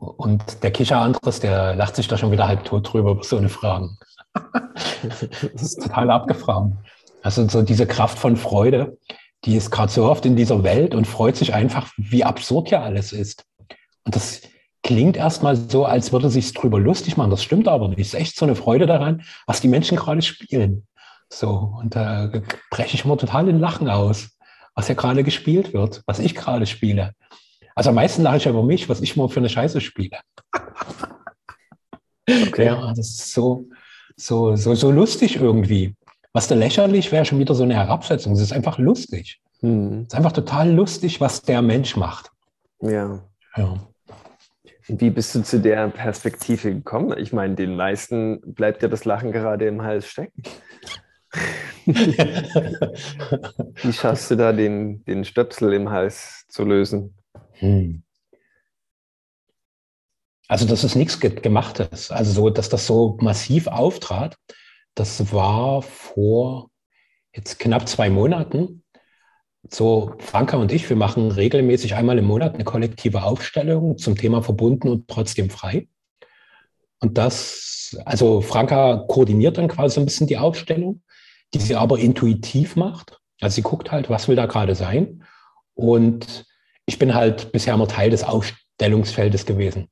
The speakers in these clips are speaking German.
Und der Kischer Andres, der lacht sich da schon wieder halb tot drüber über so eine Fragen. das ist total abgefahren. Also so diese Kraft von Freude, die ist gerade so oft in dieser Welt und freut sich einfach, wie absurd ja alles ist. Und das klingt erstmal so, als würde sich drüber lustig machen. Das stimmt aber nicht. Es ist echt so eine Freude daran, was die Menschen gerade spielen. So, und da breche ich immer total in Lachen aus, was ja gerade gespielt wird, was ich gerade spiele. Also am meisten lache ich über mich, was ich immer für eine Scheiße spiele. Okay. Ja, das ist so, so, so, so lustig irgendwie. Was da lächerlich wäre, schon wieder so eine Herabsetzung. Es ist einfach lustig. Hm. Es ist einfach total lustig, was der Mensch macht. Ja. ja. Wie bist du zu der Perspektive gekommen? Ich meine, den meisten bleibt ja das Lachen gerade im Hals stecken. Wie schaffst du da den, den Stöpsel im Hals zu lösen? Hm. Also das ist nichts Gemachtes. Also so, dass das so massiv auftrat, das war vor jetzt knapp zwei Monaten. So, Franka und ich, wir machen regelmäßig einmal im Monat eine kollektive Aufstellung zum Thema verbunden und trotzdem frei. Und das, also Franka koordiniert dann quasi so ein bisschen die Aufstellung, die sie aber intuitiv macht. Also sie guckt halt, was will da gerade sein. Und ich bin halt bisher immer Teil des Aufstellungsfeldes gewesen.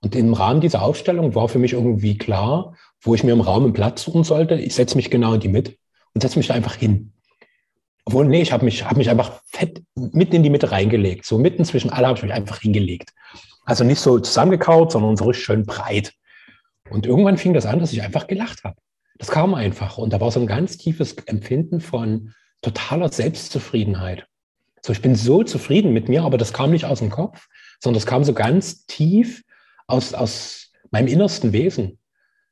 Und im Rahmen dieser Aufstellung war für mich irgendwie klar, wo ich mir im Raum einen Platz suchen sollte. Ich setze mich genau in die Mitte und setze mich da einfach hin. Obwohl, nee, ich habe mich, hab mich einfach fett mitten in die Mitte reingelegt. So mitten zwischen alle habe ich mich einfach hingelegt. Also nicht so zusammengekaut, sondern so richtig schön breit. Und irgendwann fing das an, dass ich einfach gelacht habe. Das kam einfach. Und da war so ein ganz tiefes Empfinden von totaler Selbstzufriedenheit. So, ich bin so zufrieden mit mir, aber das kam nicht aus dem Kopf, sondern das kam so ganz tief aus, aus meinem innersten Wesen.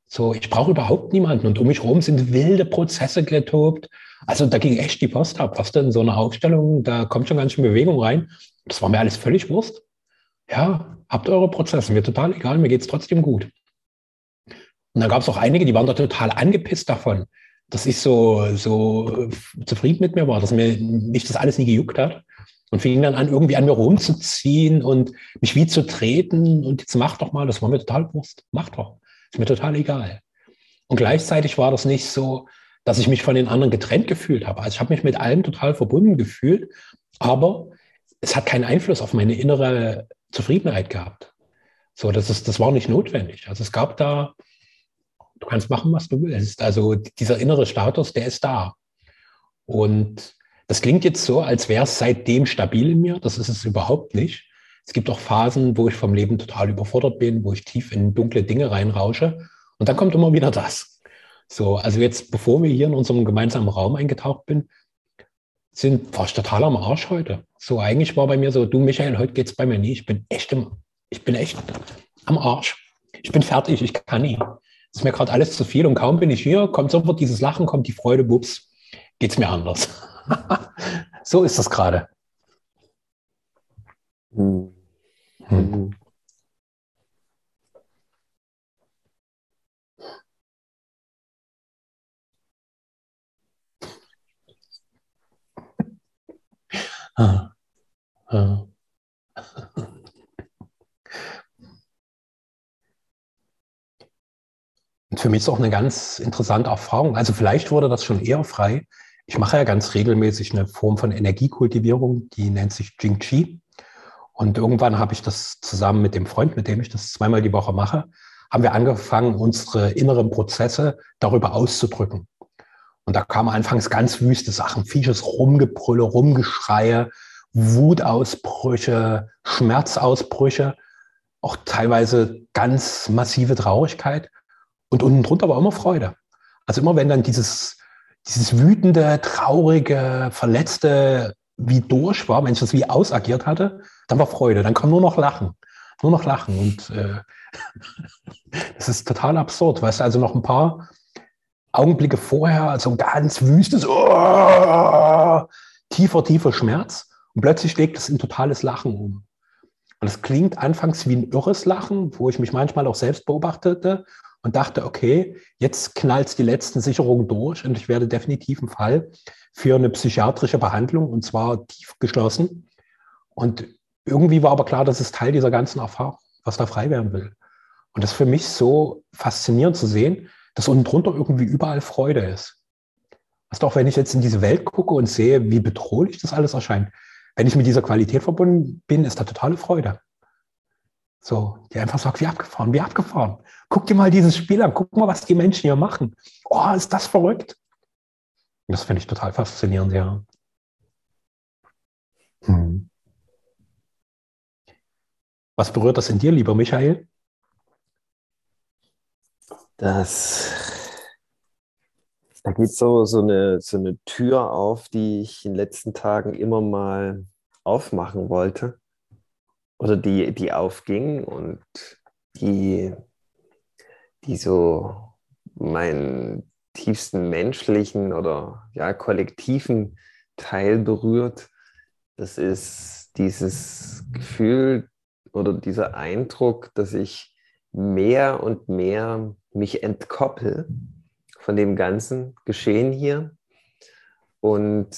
So, ich brauche überhaupt niemanden. Und um mich herum sind wilde Prozesse getobt. Also da ging echt die Post ab. Was denn so eine Aufstellung, da kommt schon ganz schön Bewegung rein. Das war mir alles völlig Wurst. Ja, habt eure Prozesse, mir total egal, mir geht es trotzdem gut. Und dann gab es auch einige, die waren da total angepisst davon, dass ich so, so zufrieden mit mir war, dass mir mich das alles nie gejuckt hat und fing dann an, irgendwie an mir rumzuziehen und mich wie zu treten und jetzt mach doch mal, das war mir total Wurst, mach doch, ist mir total egal. Und gleichzeitig war das nicht so, dass ich mich von den anderen getrennt gefühlt habe. Also ich habe mich mit allem total verbunden gefühlt, aber es hat keinen Einfluss auf meine innere Zufriedenheit gehabt. So, das ist, das war nicht notwendig. Also es gab da, du kannst machen, was du willst. Also dieser innere Status, der ist da. Und das klingt jetzt so, als wäre es seitdem stabil in mir. Das ist es überhaupt nicht. Es gibt auch Phasen, wo ich vom Leben total überfordert bin, wo ich tief in dunkle Dinge reinrausche. Und dann kommt immer wieder das. So, also jetzt, bevor wir hier in unserem gemeinsamen Raum eingetaucht bin, sind, war ich total am Arsch heute. So, eigentlich war bei mir so, du Michael, heute geht's bei mir nie. Ich bin echt im, ich bin echt am Arsch. Ich bin fertig, ich kann nie. Es ist mir gerade alles zu viel und kaum bin ich hier, kommt sofort dieses Lachen, kommt die Freude, bups, geht's mir anders. so ist das gerade. Hm. Hm. Ah. Ah. für mich ist auch eine ganz interessante Erfahrung. Also vielleicht wurde das schon eher frei, ich mache ja ganz regelmäßig eine Form von Energiekultivierung, die nennt sich Jing Chi. Und irgendwann habe ich das zusammen mit dem Freund, mit dem ich das zweimal die Woche mache, haben wir angefangen, unsere inneren Prozesse darüber auszudrücken. Und da kamen anfangs ganz wüste Sachen, Vieches Rumgebrülle, Rumgeschreie, Wutausbrüche, Schmerzausbrüche, auch teilweise ganz massive Traurigkeit und unten drunter war immer Freude. Also immer wenn dann dieses dieses wütende, traurige, verletzte wie durch war, wenn ich das wie ausagiert hatte, dann war Freude, dann kam nur noch Lachen. Nur noch Lachen. Und äh, das ist total absurd. Weißt du, also noch ein paar Augenblicke vorher, also ein ganz wüstes, oh, tiefer, tiefer Schmerz. Und plötzlich legt es in totales Lachen um. Und es klingt anfangs wie ein irres Lachen, wo ich mich manchmal auch selbst beobachtete und dachte, okay, jetzt knallt die letzten Sicherungen durch und ich werde definitiv einen Fall für eine psychiatrische Behandlung und zwar tief geschlossen. Und irgendwie war aber klar, das ist Teil dieser ganzen Erfahrung. was da frei werden will. Und das ist für mich so faszinierend zu sehen, dass unten drunter irgendwie überall Freude ist. Was doch, wenn ich jetzt in diese Welt gucke und sehe, wie bedrohlich das alles erscheint, wenn ich mit dieser Qualität verbunden bin, ist da totale Freude. So, die einfach sagt, wie abgefahren, wie abgefahren. Guck dir mal dieses Spiel an, guck mal, was die Menschen hier machen. Oh, ist das verrückt. Das finde ich total faszinierend, ja. Hm. Was berührt das in dir, lieber Michael? Das, da geht so, so, eine, so eine Tür auf, die ich in den letzten Tagen immer mal aufmachen wollte. Oder die, die aufging und die, die so meinen tiefsten menschlichen oder ja, kollektiven Teil berührt. Das ist dieses Gefühl oder dieser Eindruck, dass ich mehr und mehr mich entkoppel von dem ganzen Geschehen hier. Und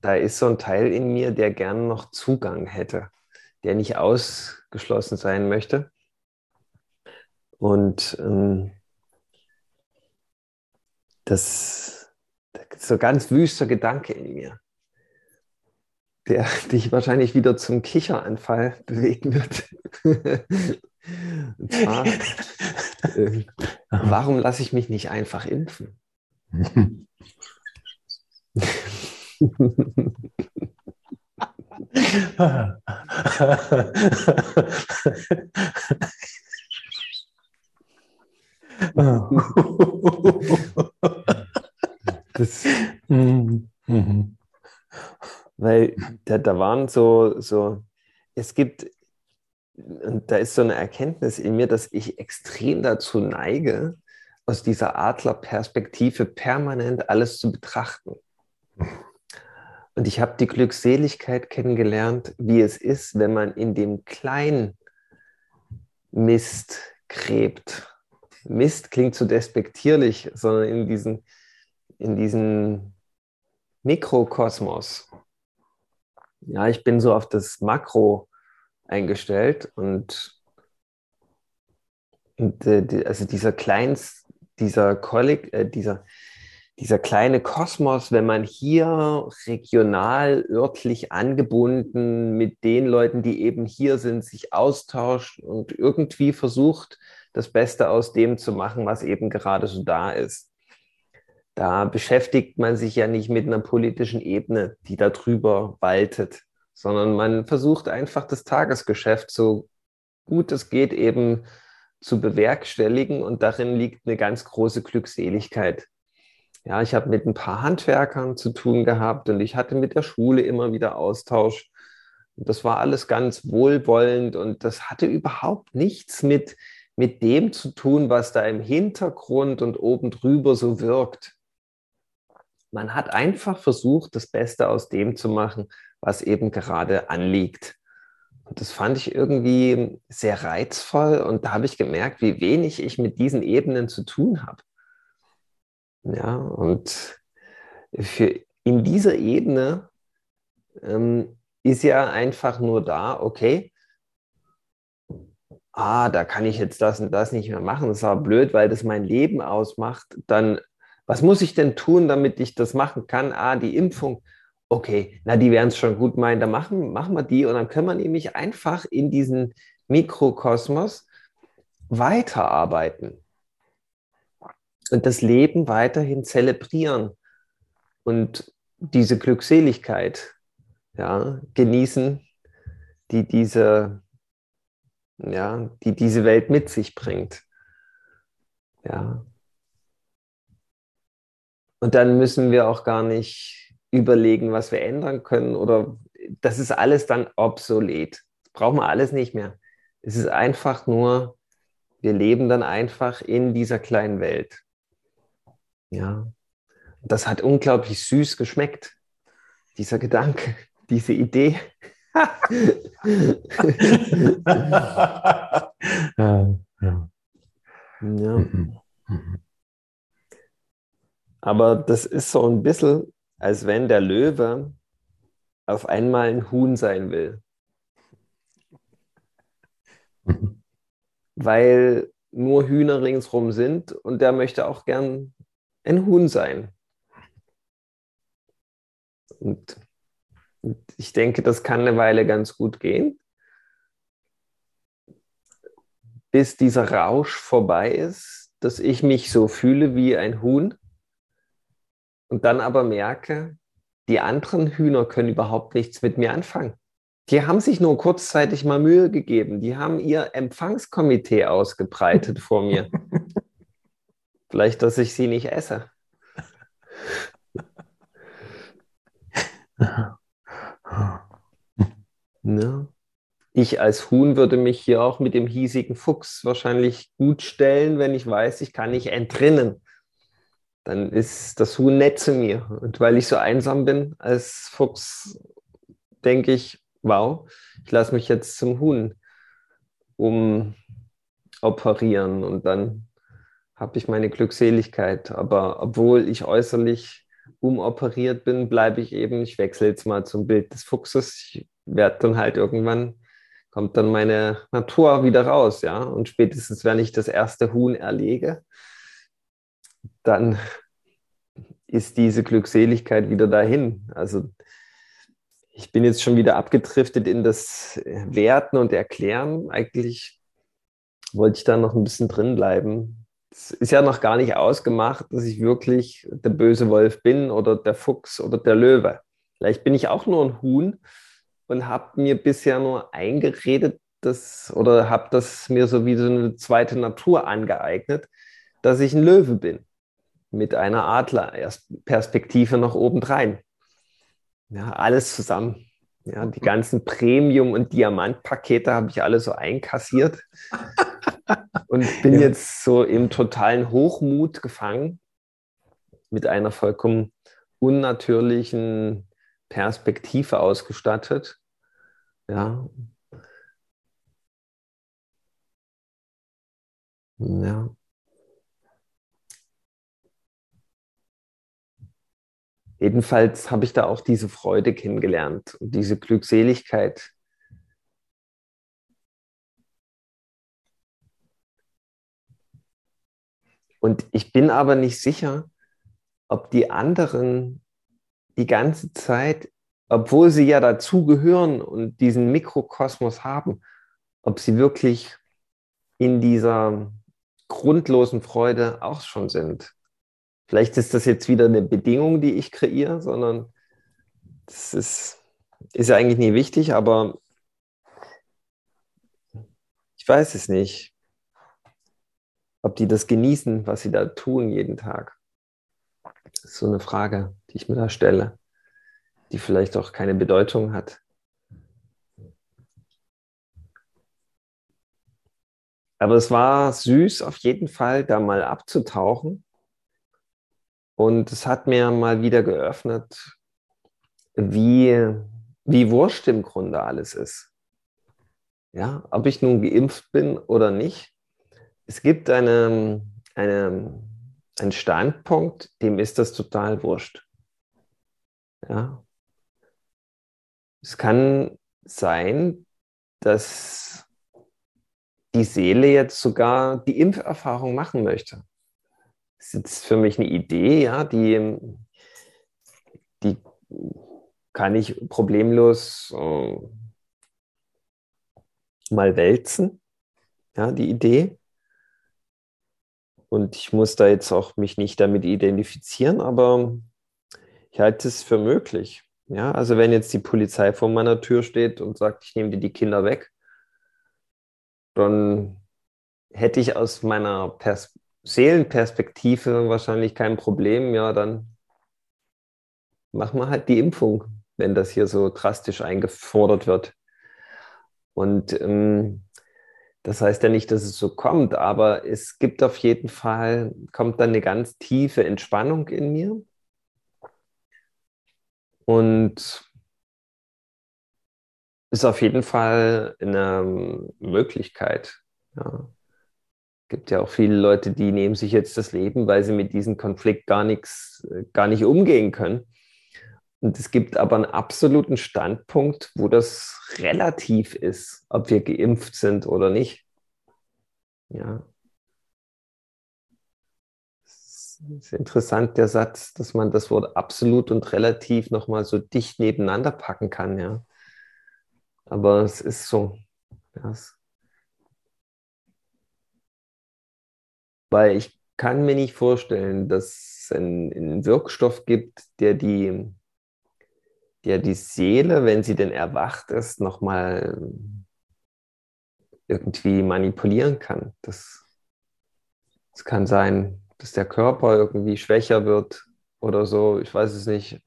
da ist so ein Teil in mir, der gern noch Zugang hätte, der nicht ausgeschlossen sein möchte. Und ähm, das, das ist so ganz wüster Gedanke in mir der dich wahrscheinlich wieder zum Kicheranfall bewegen wird. Und zwar, äh, warum lasse ich mich nicht einfach impfen? Das, mhm. Weil da, da waren so, so, es gibt, und da ist so eine Erkenntnis in mir, dass ich extrem dazu neige, aus dieser Adlerperspektive permanent alles zu betrachten. Und ich habe die Glückseligkeit kennengelernt, wie es ist, wenn man in dem kleinen Mist gräbt. Mist klingt so despektierlich, sondern in diesen, in diesen Mikrokosmos, ja, ich bin so auf das Makro eingestellt und, und äh, also dieser kleins, dieser Kolleg, äh, dieser, dieser kleine Kosmos, wenn man hier regional, örtlich angebunden mit den Leuten, die eben hier sind, sich austauscht und irgendwie versucht, das Beste aus dem zu machen, was eben gerade so da ist. Da beschäftigt man sich ja nicht mit einer politischen Ebene, die darüber waltet, sondern man versucht einfach das Tagesgeschäft so gut es geht eben zu bewerkstelligen und darin liegt eine ganz große Glückseligkeit. Ja, ich habe mit ein paar Handwerkern zu tun gehabt und ich hatte mit der Schule immer wieder Austausch. Das war alles ganz wohlwollend und das hatte überhaupt nichts mit, mit dem zu tun, was da im Hintergrund und oben drüber so wirkt man hat einfach versucht, das Beste aus dem zu machen, was eben gerade anliegt. Und das fand ich irgendwie sehr reizvoll und da habe ich gemerkt, wie wenig ich mit diesen Ebenen zu tun habe. Ja, und für, in dieser Ebene ähm, ist ja einfach nur da, okay, ah, da kann ich jetzt das und das nicht mehr machen, das ist aber blöd, weil das mein Leben ausmacht, dann was muss ich denn tun, damit ich das machen kann? Ah, die Impfung. Okay, na, die werden es schon gut meinen, dann machen, machen wir die und dann können wir nämlich einfach in diesen Mikrokosmos weiterarbeiten und das Leben weiterhin zelebrieren und diese Glückseligkeit ja, genießen, die diese, ja, die diese Welt mit sich bringt. Ja, und dann müssen wir auch gar nicht überlegen, was wir ändern können oder das ist alles dann obsolet. Das brauchen wir alles nicht mehr. Es ist einfach nur, wir leben dann einfach in dieser kleinen Welt. Ja. Das hat unglaublich süß geschmeckt, dieser Gedanke, diese Idee. ja. ja. ja. Mhm. Mhm. Aber das ist so ein bisschen, als wenn der Löwe auf einmal ein Huhn sein will. weil nur Hühner ringsrum sind und der möchte auch gern ein Huhn sein. Und, und ich denke, das kann eine Weile ganz gut gehen, bis dieser Rausch vorbei ist, dass ich mich so fühle wie ein Huhn und dann aber merke, die anderen Hühner können überhaupt nichts mit mir anfangen. Die haben sich nur kurzzeitig mal Mühe gegeben. Die haben ihr Empfangskomitee ausgebreitet vor mir. Vielleicht, dass ich sie nicht esse. Ne? Ich als Huhn würde mich hier auch mit dem hiesigen Fuchs wahrscheinlich gut stellen, wenn ich weiß, ich kann nicht entrinnen. Dann ist das Huhn nett zu mir. Und weil ich so einsam bin als Fuchs, denke ich, wow, ich lasse mich jetzt zum Huhn umoperieren und dann habe ich meine Glückseligkeit. Aber obwohl ich äußerlich umoperiert bin, bleibe ich eben, ich wechsle jetzt mal zum Bild des Fuchses. Ich werde dann halt irgendwann, kommt dann meine Natur wieder raus, ja. Und spätestens, wenn ich das erste Huhn erlege, dann ist diese Glückseligkeit wieder dahin. Also ich bin jetzt schon wieder abgedriftet in das Werten und Erklären. Eigentlich wollte ich da noch ein bisschen drin bleiben es ist ja noch gar nicht ausgemacht, dass ich wirklich der böse Wolf bin oder der Fuchs oder der Löwe. Vielleicht bin ich auch nur ein Huhn und habe mir bisher nur eingeredet, dass, oder habe das mir so wie so eine zweite Natur angeeignet, dass ich ein Löwe bin. Mit einer Adlerperspektive noch obendrein. Ja, alles zusammen. Ja, die ganzen Premium- und Diamantpakete habe ich alle so einkassiert und bin ja. jetzt so im totalen Hochmut gefangen mit einer vollkommen unnatürlichen Perspektive ausgestattet. Ja. Ja. Jedenfalls habe ich da auch diese Freude kennengelernt und diese Glückseligkeit. Und ich bin aber nicht sicher, ob die anderen die ganze Zeit, obwohl sie ja dazugehören und diesen Mikrokosmos haben, ob sie wirklich in dieser grundlosen Freude auch schon sind. Vielleicht ist das jetzt wieder eine Bedingung, die ich kreiere, sondern das ist, ist ja eigentlich nie wichtig, aber ich weiß es nicht, ob die das genießen, was sie da tun jeden Tag. Das ist so eine Frage, die ich mir da stelle, die vielleicht auch keine Bedeutung hat. Aber es war süß, auf jeden Fall da mal abzutauchen und es hat mir mal wieder geöffnet, wie, wie wurscht im Grunde alles ist. Ja, ob ich nun geimpft bin oder nicht. Es gibt eine, eine, einen Standpunkt, dem ist das total wurscht. Ja. Es kann sein, dass die Seele jetzt sogar die Impferfahrung machen möchte. Das ist jetzt für mich eine Idee, ja, die, die kann ich problemlos äh, mal wälzen, ja, die Idee. Und ich muss da jetzt auch mich nicht damit identifizieren, aber ich halte es für möglich. Ja, also wenn jetzt die Polizei vor meiner Tür steht und sagt, ich nehme dir die Kinder weg, dann hätte ich aus meiner Pers Seelenperspektive wahrscheinlich kein Problem, ja, dann machen wir halt die Impfung, wenn das hier so drastisch eingefordert wird. Und ähm, das heißt ja nicht, dass es so kommt, aber es gibt auf jeden Fall, kommt dann eine ganz tiefe Entspannung in mir. Und ist auf jeden Fall eine Möglichkeit. Ja gibt ja auch viele Leute, die nehmen sich jetzt das Leben, weil sie mit diesem Konflikt gar nichts, gar nicht umgehen können. Und es gibt aber einen absoluten Standpunkt, wo das relativ ist, ob wir geimpft sind oder nicht. Ja. Es ist interessant, der Satz, dass man das Wort absolut und relativ nochmal so dicht nebeneinander packen kann, ja. Aber es ist so. Ja, weil ich kann mir nicht vorstellen, dass es einen, einen Wirkstoff gibt, der die, der die Seele, wenn sie denn erwacht ist, nochmal irgendwie manipulieren kann. Das, das kann sein, dass der Körper irgendwie schwächer wird oder so. Ich weiß es nicht.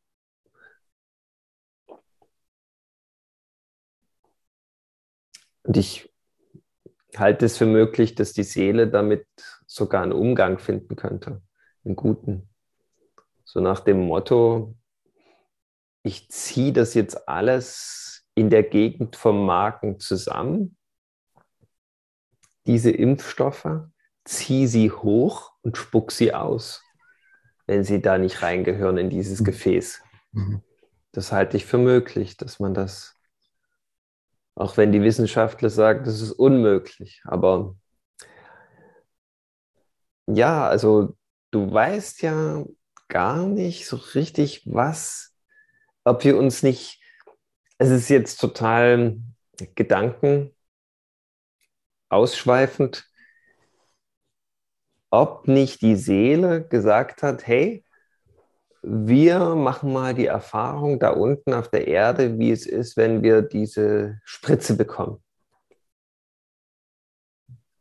Und ich halte es für möglich, dass die Seele damit sogar einen Umgang finden könnte, einen guten. So nach dem Motto, ich ziehe das jetzt alles in der Gegend vom Magen zusammen diese Impfstoffe, zieh sie hoch und spuck sie aus, wenn sie da nicht reingehören in dieses mhm. Gefäß. Mhm. Das halte ich für möglich, dass man das, auch wenn die Wissenschaftler sagen, das ist unmöglich, aber ja, also du weißt ja gar nicht so richtig, was, ob wir uns nicht, es ist jetzt total Gedanken ausschweifend, ob nicht die Seele gesagt hat, hey, wir machen mal die Erfahrung da unten auf der Erde, wie es ist, wenn wir diese Spritze bekommen.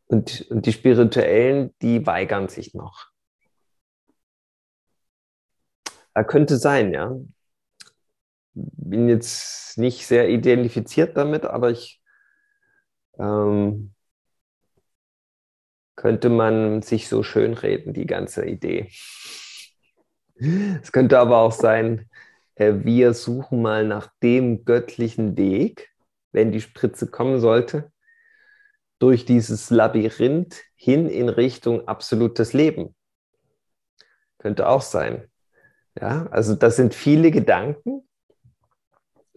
Und, und die Spirituellen, die weigern sich noch. Er könnte sein, ja. Bin jetzt nicht sehr identifiziert damit, aber ich ähm, könnte man sich so schönreden, die ganze Idee. Es könnte aber auch sein, äh, wir suchen mal nach dem göttlichen Weg, wenn die Spritze kommen sollte, durch dieses Labyrinth hin in Richtung absolutes Leben. Könnte auch sein. Ja, also das sind viele Gedanken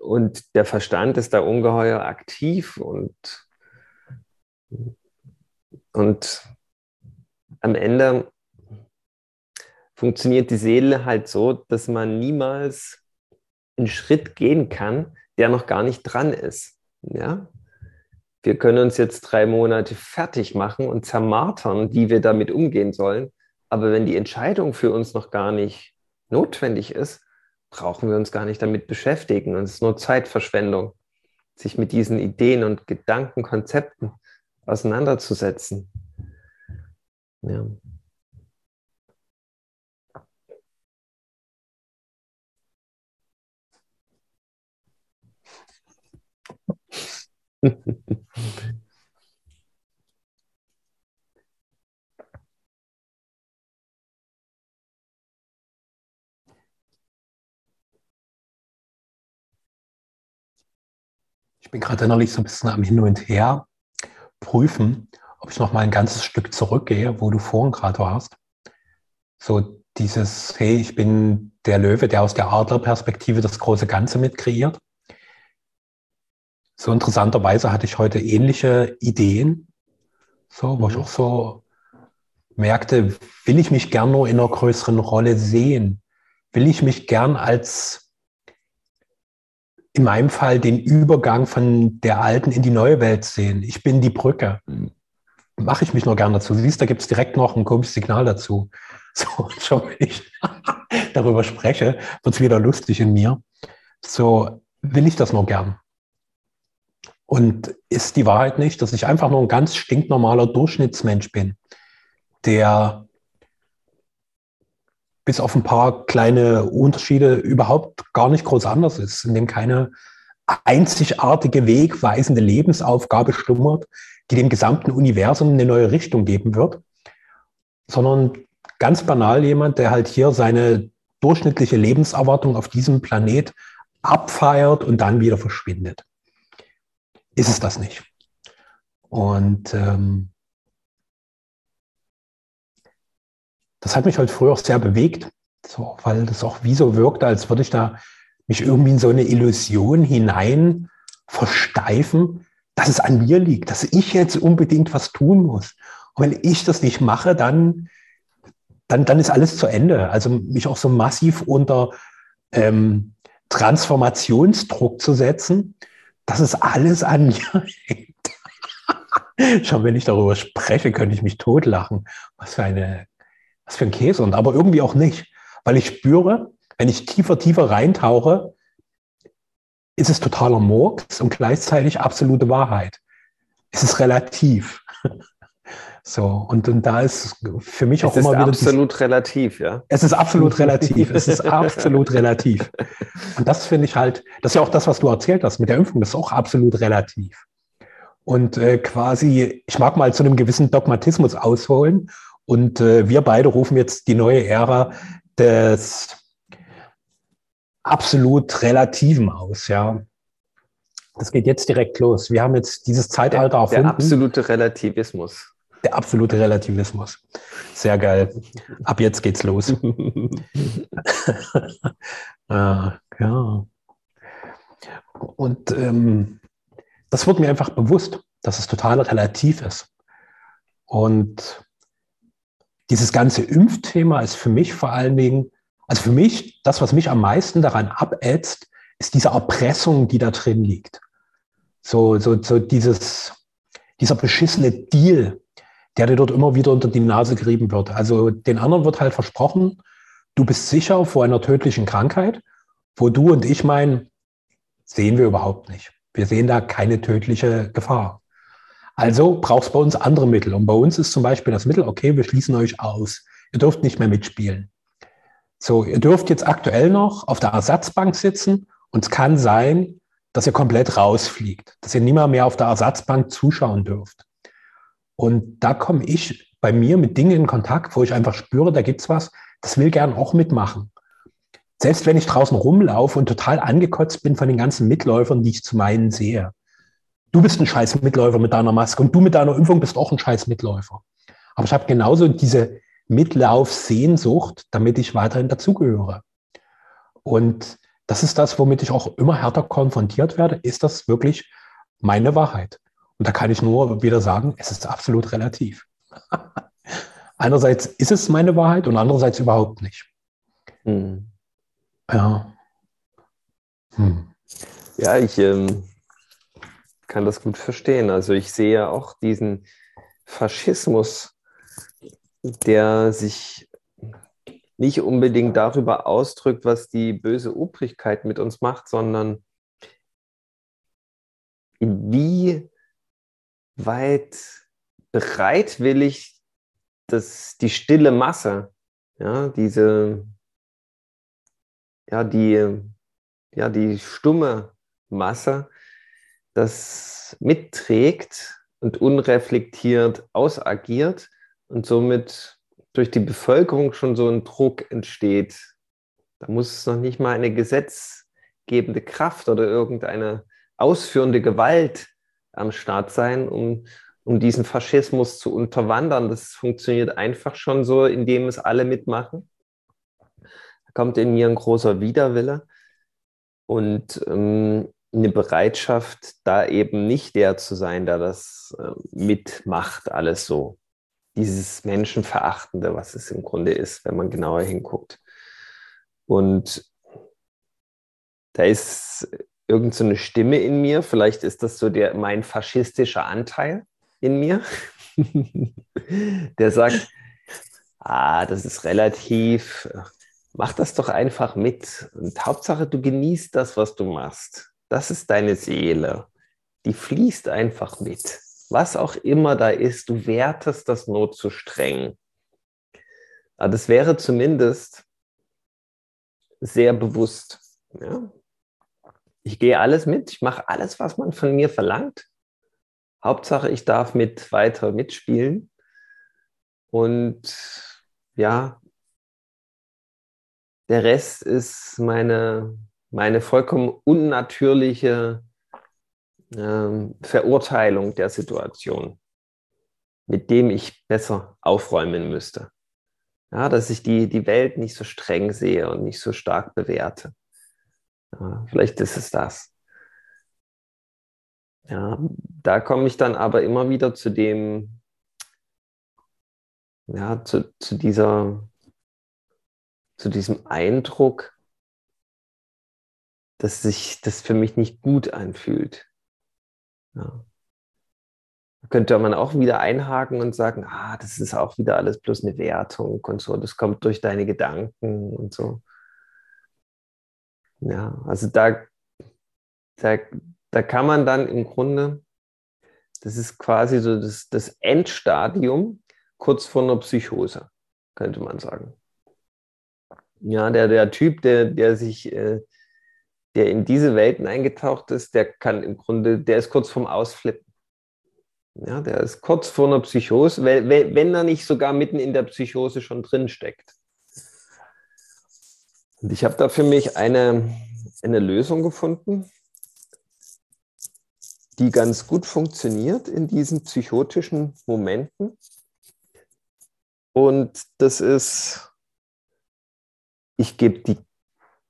und der Verstand ist da ungeheuer aktiv und, und am Ende funktioniert die Seele halt so, dass man niemals einen Schritt gehen kann, der noch gar nicht dran ist. Ja? Wir können uns jetzt drei Monate fertig machen und zermartern, wie wir damit umgehen sollen. Aber wenn die Entscheidung für uns noch gar nicht notwendig ist, brauchen wir uns gar nicht damit beschäftigen. Und es ist nur Zeitverschwendung, sich mit diesen Ideen und Gedanken, Konzepten auseinanderzusetzen. Ja. bin gerade innerlich so ein bisschen am Hin und Her prüfen, ob ich noch mal ein ganzes Stück zurückgehe, wo du vorhin gerade warst. So dieses, hey, ich bin der Löwe, der aus der Adlerperspektive das große Ganze mit kreiert. So interessanterweise hatte ich heute ähnliche Ideen, so, wo mhm. ich auch so merkte, will ich mich gern nur in einer größeren Rolle sehen? Will ich mich gern als in meinem Fall den Übergang von der alten in die neue Welt sehen? Ich bin die Brücke. Mhm mache ich mich nur gern dazu. Siehst, da gibt es direkt noch ein komisches Signal dazu. So, schon wenn ich darüber spreche, wird es wieder lustig in mir. So will ich das nur gern. Und ist die Wahrheit nicht, dass ich einfach nur ein ganz stinknormaler Durchschnittsmensch bin, der bis auf ein paar kleine Unterschiede überhaupt gar nicht groß anders ist, in dem keine einzigartige, wegweisende Lebensaufgabe schlummert, die dem gesamten Universum eine neue Richtung geben wird, sondern ganz banal jemand, der halt hier seine durchschnittliche Lebenserwartung auf diesem Planet abfeiert und dann wieder verschwindet. Ist es das nicht? Und ähm, das hat mich heute früher auch sehr bewegt, so, weil das auch wie so wirkte, als würde ich da mich irgendwie in so eine Illusion hinein versteifen, dass es an mir liegt, dass ich jetzt unbedingt was tun muss. Und wenn ich das nicht mache, dann, dann, dann ist alles zu Ende. Also mich auch so massiv unter ähm, Transformationsdruck zu setzen, das ist alles an mir hängt. Schon wenn ich darüber spreche, könnte ich mich totlachen. Was für eine, was für ein Käse. Und aber irgendwie auch nicht. Weil ich spüre, wenn ich tiefer, tiefer reintauche, ist es totaler Murks und gleichzeitig absolute Wahrheit. Es ist relativ. So, und, und da ist für mich es auch immer wieder. Es ist absolut relativ, ja. Es ist absolut relativ. es ist absolut relativ. Und das finde ich halt, das ist ja auch das, was du erzählt hast mit der Impfung, das ist auch absolut relativ. Und äh, quasi, ich mag mal zu einem gewissen Dogmatismus ausholen. Und äh, wir beide rufen jetzt die neue Ära des absolut Relativen aus, ja. Das geht jetzt direkt los. Wir haben jetzt dieses Zeitalter erfunden. Der absolute Relativismus. Der absolute Relativismus. Sehr geil. Ab jetzt geht's los. ah, ja. Und ähm, das wird mir einfach bewusst, dass es total relativ ist. Und dieses ganze Impfthema ist für mich vor allen Dingen, also für mich, das, was mich am meisten daran abätzt, ist diese Erpressung, die da drin liegt. So, so, so dieses, dieser beschissene Deal, der dir dort immer wieder unter die Nase gerieben wird. Also den anderen wird halt versprochen, du bist sicher vor einer tödlichen Krankheit, wo du und ich meinen, sehen wir überhaupt nicht. Wir sehen da keine tödliche Gefahr. Also brauchst du bei uns andere Mittel. Und bei uns ist zum Beispiel das Mittel, okay, wir schließen euch aus. Ihr dürft nicht mehr mitspielen. So, ihr dürft jetzt aktuell noch auf der Ersatzbank sitzen und es kann sein, dass ihr komplett rausfliegt, dass ihr niemals mehr auf der Ersatzbank zuschauen dürft. Und da komme ich bei mir mit Dingen in Kontakt, wo ich einfach spüre, da gibt's was, das will gern auch mitmachen. Selbst wenn ich draußen rumlaufe und total angekotzt bin von den ganzen Mitläufern, die ich zu meinen sehe. Du bist ein scheiß Mitläufer mit deiner Maske und du mit deiner Impfung bist auch ein scheiß Mitläufer. Aber ich habe genauso diese Mitlaufsehnsucht, damit ich weiterhin dazugehöre. Und das ist das, womit ich auch immer härter konfrontiert werde. Ist das wirklich meine Wahrheit? Und da kann ich nur wieder sagen, es ist absolut relativ. Einerseits ist es meine Wahrheit und andererseits überhaupt nicht. Hm. Ja. Hm. Ja, ich ähm, kann das gut verstehen. Also ich sehe auch diesen Faschismus, der sich nicht unbedingt darüber ausdrückt, was die böse Obrigkeit mit uns macht, sondern wie weit bereitwillig dass die stille Masse, ja, diese, ja, die, ja, die stumme Masse, das mitträgt und unreflektiert ausagiert und somit durch die Bevölkerung schon so ein Druck entsteht. Da muss es noch nicht mal eine gesetzgebende Kraft oder irgendeine ausführende Gewalt am Start sein, um, um diesen Faschismus zu unterwandern. Das funktioniert einfach schon so, indem es alle mitmachen. Da kommt in mir ein großer Widerwille und ähm, eine Bereitschaft, da eben nicht der zu sein, der das äh, mitmacht, alles so. Dieses Menschenverachtende, was es im Grunde ist, wenn man genauer hinguckt. Und da ist irgend so eine Stimme in mir, vielleicht ist das so der, mein faschistischer Anteil in mir, der sagt, ah, das ist relativ, mach das doch einfach mit. Und Hauptsache, du genießt das, was du machst. Das ist deine Seele. Die fließt einfach mit. Was auch immer da ist, du wertest das nur zu streng. Aber das wäre zumindest sehr bewusst. Ja? ich gehe alles mit, ich mache alles, was man von mir verlangt. Hauptsache, ich darf mit weiter mitspielen. Und ja, der Rest ist meine, meine vollkommen unnatürliche äh, Verurteilung der Situation, mit dem ich besser aufräumen müsste. Ja, dass ich die, die Welt nicht so streng sehe und nicht so stark bewerte. Ja, vielleicht ist es das. Ja, da komme ich dann aber immer wieder zu dem, ja, zu, zu, dieser, zu diesem Eindruck, dass sich das für mich nicht gut anfühlt. Ja. Da könnte man auch wieder einhaken und sagen, ah, das ist auch wieder alles bloß eine Wertung und so, das kommt durch deine Gedanken und so. Ja, also da, da, da kann man dann im Grunde, das ist quasi so das, das Endstadium kurz vor einer Psychose, könnte man sagen. Ja, der, der Typ, der, der sich, äh, der in diese Welten eingetaucht ist, der kann im Grunde, der ist kurz vorm Ausflippen. Ja, der ist kurz vor einer Psychose, wenn, wenn er nicht sogar mitten in der Psychose schon drin steckt. Und ich habe da für mich eine, eine Lösung gefunden, die ganz gut funktioniert in diesen psychotischen Momenten. Und das ist, ich gebe die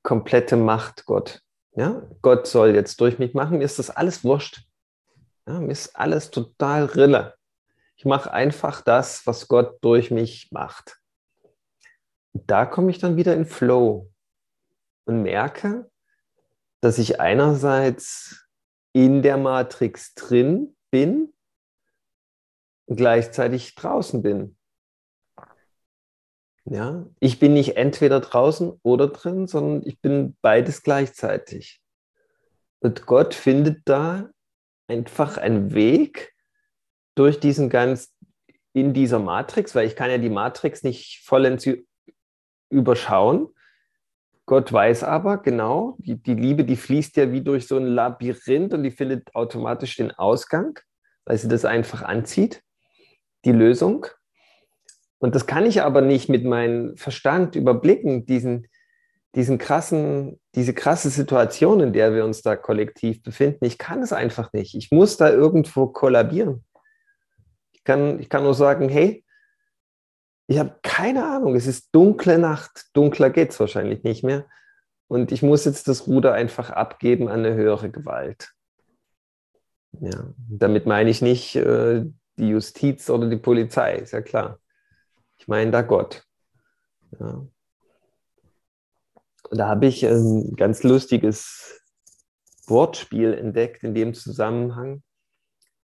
komplette Macht Gott. Ja? Gott soll jetzt durch mich machen, mir ist das alles wurscht. Ja, mir ist alles total Rille. Ich mache einfach das, was Gott durch mich macht. da komme ich dann wieder in Flow und merke, dass ich einerseits in der Matrix drin bin und gleichzeitig draußen bin. Ja, ich bin nicht entweder draußen oder drin, sondern ich bin beides gleichzeitig. Und Gott findet da einfach einen Weg durch diesen ganz in dieser Matrix, weil ich kann ja die Matrix nicht vollends überschauen. Gott weiß aber genau, die, die Liebe, die fließt ja wie durch so ein Labyrinth und die findet automatisch den Ausgang, weil sie das einfach anzieht, die Lösung. Und das kann ich aber nicht mit meinem Verstand überblicken, diesen, diesen krassen, diese krasse Situation, in der wir uns da kollektiv befinden. Ich kann es einfach nicht. Ich muss da irgendwo kollabieren. Ich kann, ich kann nur sagen, hey, ich habe keine Ahnung, es ist dunkle Nacht, dunkler geht es wahrscheinlich nicht mehr. Und ich muss jetzt das Ruder einfach abgeben an eine höhere Gewalt. Ja, damit meine ich nicht äh, die Justiz oder die Polizei, ist ja klar. Ich meine da Gott. Ja. Und da habe ich ein ganz lustiges Wortspiel entdeckt in dem Zusammenhang.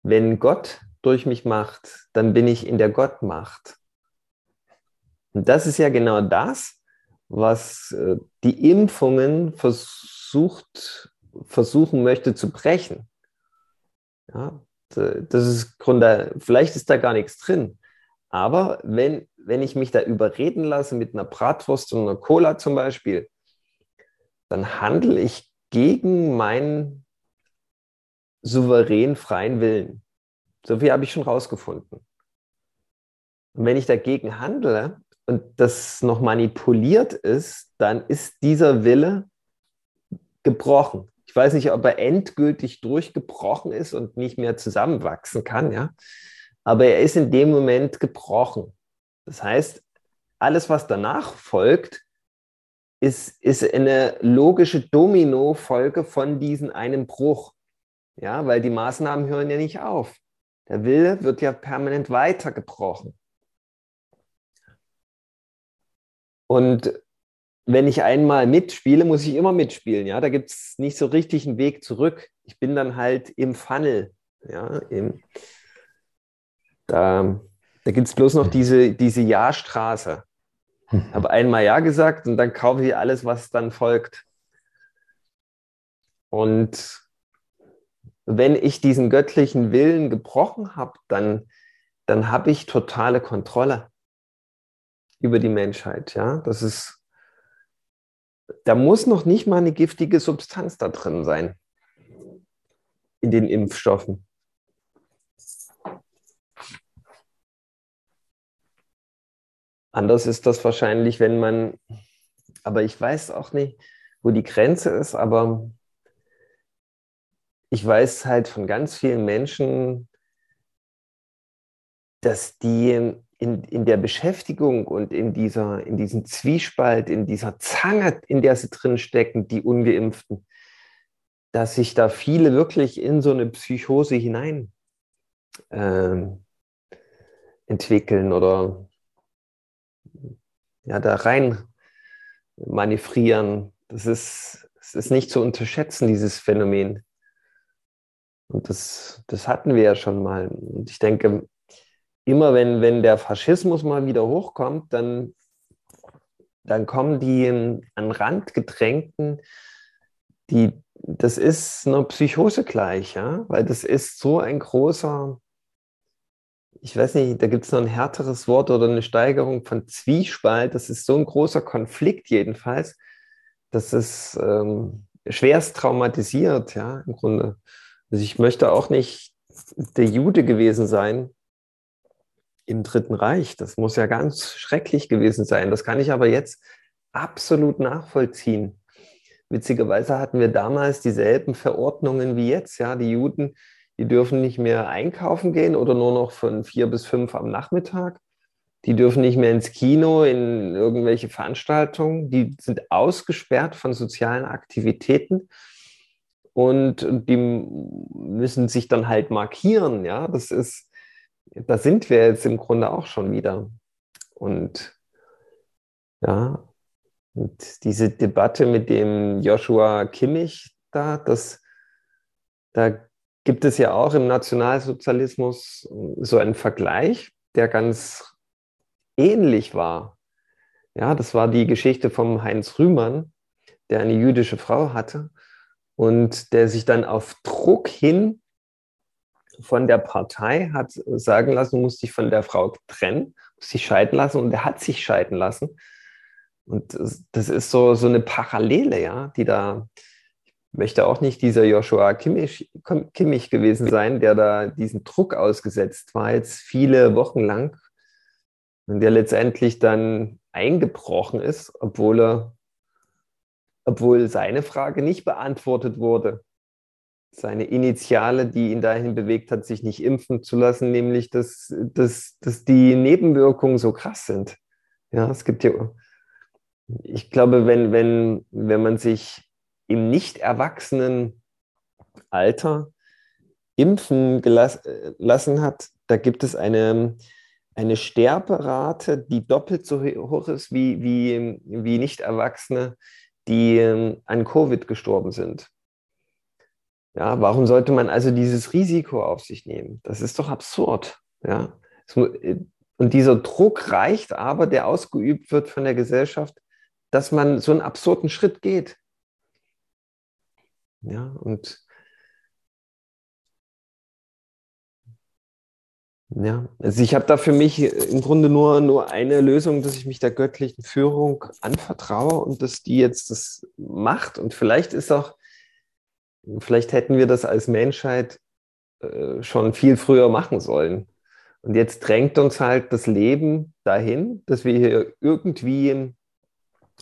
Wenn Gott durch mich macht, dann bin ich in der Gottmacht. Und das ist ja genau das, was äh, die Impfungen versucht, versuchen möchte zu brechen. Ja, das ist Grunde, vielleicht ist da gar nichts drin. Aber wenn, wenn ich mich da überreden lasse mit einer Bratwurst und einer Cola zum Beispiel, dann handle ich gegen meinen souverän freien Willen. So viel habe ich schon rausgefunden. Und wenn ich dagegen handle, und das noch manipuliert ist, dann ist dieser Wille gebrochen. Ich weiß nicht, ob er endgültig durchgebrochen ist und nicht mehr zusammenwachsen kann, ja. Aber er ist in dem Moment gebrochen. Das heißt, alles, was danach folgt, ist, ist eine logische Domino-Folge von diesem einen Bruch. Ja, weil die Maßnahmen hören ja nicht auf. Der Wille wird ja permanent weitergebrochen. Und wenn ich einmal mitspiele, muss ich immer mitspielen. Ja, da gibt es nicht so richtig einen Weg zurück. Ich bin dann halt im Funnel. Ja, im, da da gibt es bloß noch diese, diese Ja-Straße. Ich habe einmal Ja gesagt und dann kaufe ich alles, was dann folgt. Und wenn ich diesen göttlichen Willen gebrochen habe, dann, dann habe ich totale Kontrolle über die Menschheit. Ja, das ist, da muss noch nicht mal eine giftige Substanz da drin sein in den Impfstoffen. Anders ist das wahrscheinlich, wenn man, aber ich weiß auch nicht, wo die Grenze ist, aber ich weiß halt von ganz vielen Menschen, dass die in, in der Beschäftigung und in, dieser, in diesem Zwiespalt, in dieser Zange, in der sie drin stecken, die Ungeimpften, dass sich da viele wirklich in so eine Psychose hinein äh, entwickeln oder ja, da rein manövrieren. Das ist, das ist nicht zu unterschätzen, dieses Phänomen. Und das, das hatten wir ja schon mal. Und ich denke, immer wenn, wenn der Faschismus mal wieder hochkommt, dann, dann kommen die an Rand gedrängten, die, das ist eine Psychose gleich, ja? weil das ist so ein großer, ich weiß nicht, da gibt es noch ein härteres Wort oder eine Steigerung von Zwiespalt, das ist so ein großer Konflikt jedenfalls, dass es ähm, schwerst traumatisiert, ja, im Grunde. Also ich möchte auch nicht der Jude gewesen sein im Dritten Reich. Das muss ja ganz schrecklich gewesen sein. Das kann ich aber jetzt absolut nachvollziehen. Witzigerweise hatten wir damals dieselben Verordnungen wie jetzt. Ja, die Juden, die dürfen nicht mehr einkaufen gehen oder nur noch von vier bis fünf am Nachmittag. Die dürfen nicht mehr ins Kino, in irgendwelche Veranstaltungen. Die sind ausgesperrt von sozialen Aktivitäten und die müssen sich dann halt markieren. Ja, das ist, da sind wir jetzt im Grunde auch schon wieder. Und ja, und diese Debatte mit dem Joshua Kimmich da, das, da gibt es ja auch im Nationalsozialismus so einen Vergleich, der ganz ähnlich war. Ja, das war die Geschichte vom Heinz Rühmann, der eine jüdische Frau hatte und der sich dann auf Druck hin von der Partei hat sagen lassen, muss sich von der Frau trennen, muss sich scheiden lassen und er hat sich scheiden lassen. Und das ist so, so eine Parallele, ja, die da, ich möchte auch nicht dieser Joshua Kimmich, Kimmich gewesen sein, der da diesen Druck ausgesetzt war, jetzt viele Wochen lang und der letztendlich dann eingebrochen ist, obwohl er obwohl seine Frage nicht beantwortet wurde. Seine Initiale, die ihn dahin bewegt hat, sich nicht impfen zu lassen, nämlich, dass, dass, dass die Nebenwirkungen so krass sind. Ja, es gibt ja, ich glaube, wenn, wenn, wenn man sich im nicht erwachsenen Alter impfen gelassen hat, da gibt es eine, eine Sterberate, die doppelt so hoch ist wie, wie, wie nicht Erwachsene, die ähm, an Covid gestorben sind. Ja, warum sollte man also dieses Risiko auf sich nehmen? Das ist doch absurd. Ja? Äh, und dieser Druck reicht aber, der ausgeübt wird von der Gesellschaft, dass man so einen absurden Schritt geht. Ja, und Ja, also ich habe da für mich im Grunde nur, nur eine Lösung, dass ich mich der göttlichen Führung anvertraue und dass die jetzt das macht. Und vielleicht ist auch, vielleicht hätten wir das als Menschheit äh, schon viel früher machen sollen. Und jetzt drängt uns halt das Leben dahin, dass wir hier irgendwie,